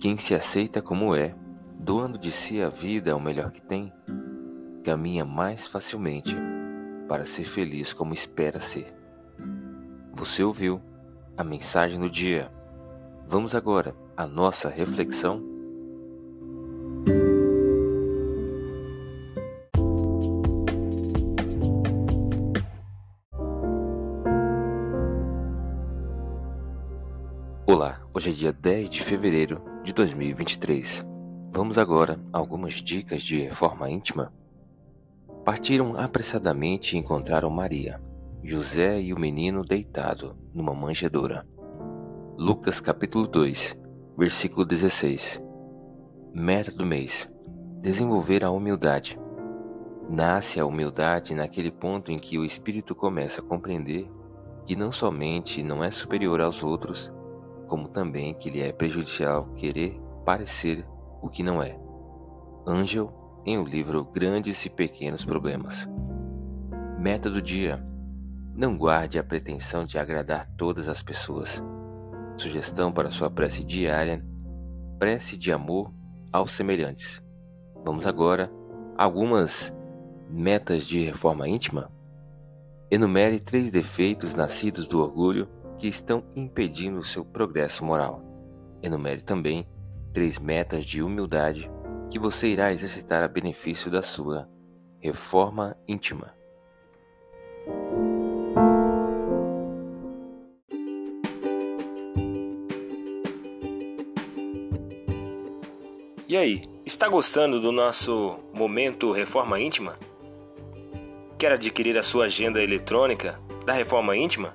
Quem se aceita como é, doando de si a vida o melhor que tem, caminha mais facilmente para ser feliz como espera ser. Você ouviu a mensagem do dia. Vamos agora à nossa reflexão. Olá, hoje é dia 10 de fevereiro de 2023. Vamos agora a algumas dicas de reforma íntima. Partiram apressadamente e encontraram Maria, José e o menino deitado numa manjedoura. Lucas capítulo 2, versículo 16. Meta do mês: desenvolver a humildade. Nasce a humildade naquele ponto em que o espírito começa a compreender que não somente não é superior aos outros, como também que lhe é prejudicial querer parecer o que não é. Angel, em o livro Grandes e Pequenos Problemas. Meta do dia: não guarde a pretensão de agradar todas as pessoas. Sugestão para sua prece diária: prece de amor aos semelhantes. Vamos agora a algumas metas de reforma íntima. Enumere três defeitos nascidos do orgulho que estão impedindo o seu progresso moral. Enumere também três metas de humildade que você irá exercitar a benefício da sua reforma íntima. E aí, está gostando do nosso momento Reforma Íntima? Quer adquirir a sua agenda eletrônica da Reforma Íntima?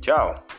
Tchau!